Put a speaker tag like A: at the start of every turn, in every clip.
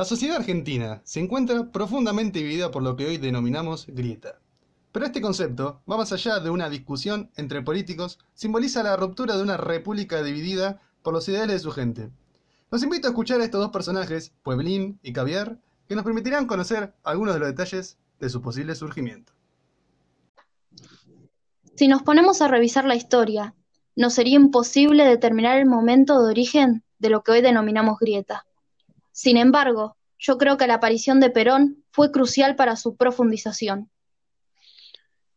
A: La sociedad argentina se encuentra profundamente dividida por lo que hoy denominamos grieta. Pero este concepto va más allá de una discusión entre políticos, simboliza la ruptura de una república dividida por los ideales de su gente. Los invito a escuchar a estos dos personajes, Pueblín y Caviar, que nos permitirán conocer algunos de los detalles de su posible surgimiento.
B: Si nos ponemos a revisar la historia, nos sería imposible determinar el momento de origen de lo que hoy denominamos grieta. Sin embargo, yo creo que la aparición de Perón fue crucial para su profundización.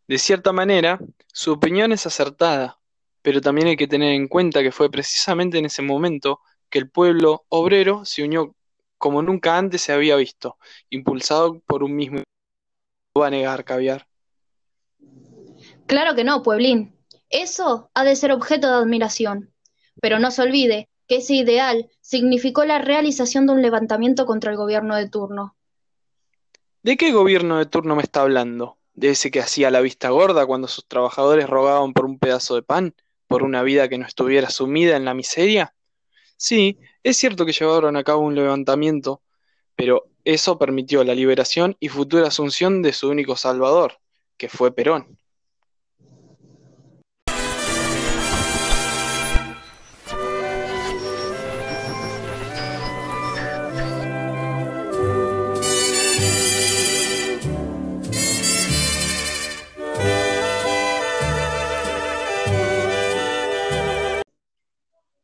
C: De cierta manera, su opinión es acertada, pero también hay que tener en cuenta que fue precisamente en ese momento que el pueblo obrero se unió como nunca antes se había visto, impulsado por un mismo... No va a negar, caviar.
B: Claro que no, Pueblín. Eso ha de ser objeto de admiración. Pero no se olvide que ese ideal significó la realización de un levantamiento contra el gobierno de turno.
C: ¿De qué gobierno de turno me está hablando? ¿De ese que hacía la vista gorda cuando sus trabajadores rogaban por un pedazo de pan, por una vida que no estuviera sumida en la miseria? Sí, es cierto que llevaron a cabo un levantamiento, pero eso permitió la liberación y futura asunción de su único salvador, que fue Perón.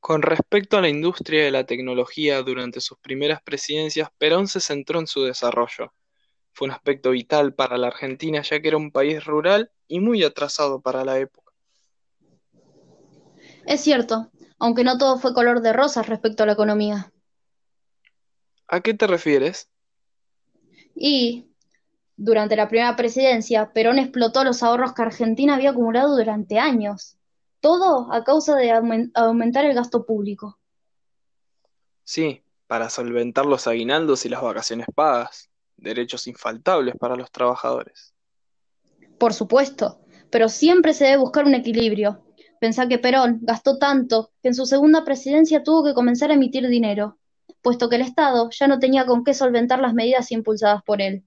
C: Con respecto a la industria de la tecnología durante sus primeras presidencias, Perón se centró en su desarrollo. Fue un aspecto vital para la Argentina ya que era un país rural y muy atrasado para la época.
B: Es cierto, aunque no todo fue color de rosas respecto a la economía.
C: ¿A qué te refieres?
B: Y durante la primera presidencia, Perón explotó los ahorros que Argentina había acumulado durante años. Todo a causa de aumentar el gasto público.
C: Sí, para solventar los aguinaldos y las vacaciones pagas, derechos infaltables para los trabajadores.
B: Por supuesto, pero siempre se debe buscar un equilibrio. Pensá que Perón gastó tanto que en su segunda presidencia tuvo que comenzar a emitir dinero, puesto que el Estado ya no tenía con qué solventar las medidas impulsadas por él.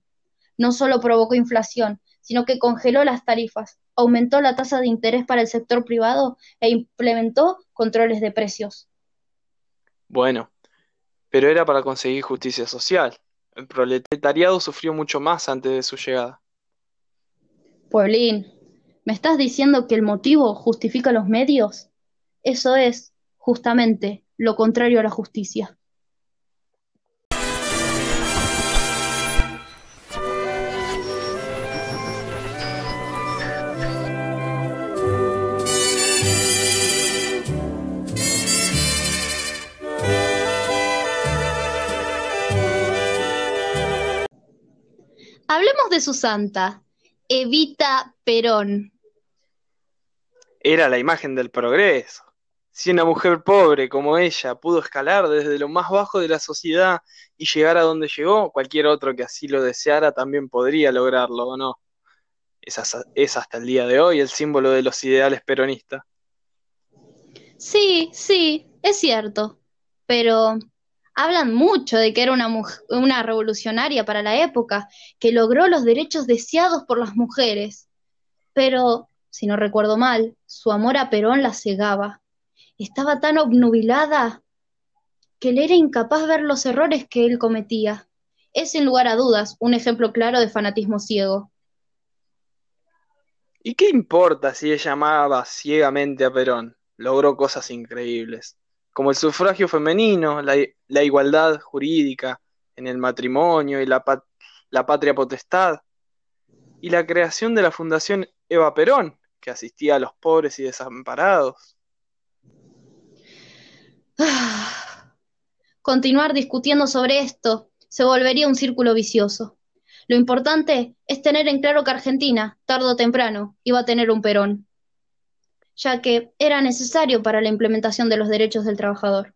B: No solo provocó inflación, sino que congeló las tarifas, aumentó la tasa de interés para el sector privado e implementó controles de precios.
C: Bueno, pero era para conseguir justicia social. El proletariado sufrió mucho más antes de su llegada.
B: Pueblín, ¿me estás diciendo que el motivo justifica los medios? Eso es, justamente, lo contrario a la justicia. Hablemos de su santa, Evita Perón.
C: Era la imagen del progreso. Si una mujer pobre como ella pudo escalar desde lo más bajo de la sociedad y llegar a donde llegó, cualquier otro que así lo deseara también podría lograrlo, ¿o no? Es, es hasta el día de hoy el símbolo de los ideales peronistas.
B: Sí, sí, es cierto. Pero hablan mucho de que era una, una revolucionaria para la época, que logró los derechos deseados por las mujeres. Pero, si no recuerdo mal, su amor a Perón la cegaba. Estaba tan obnubilada que le era incapaz ver los errores que él cometía. Es sin lugar a dudas un ejemplo claro de fanatismo ciego.
C: ¿Y qué importa si ella amaba ciegamente a Perón? Logró cosas increíbles como el sufragio femenino, la, igualdad jurídica en el matrimonio y la, la patria potestad, y la creación de la Fundación Eva Perón, que asistía a los pobres y desamparados.
B: Continuar discutiendo sobre esto se volvería un círculo vicioso. Lo importante es tener en claro que Argentina, tarde o temprano, iba a tener un Perón ya que era necesario para la implementación de los derechos del trabajador.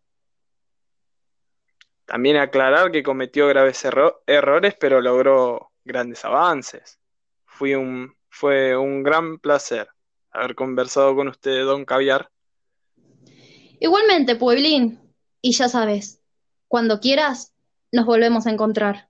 C: También aclarar que cometió graves errores, pero logró grandes avances. Fui un, fue un gran placer haber conversado con usted, don Caviar.
B: Igualmente, Pueblín. Y ya sabes, cuando quieras, nos volvemos a encontrar.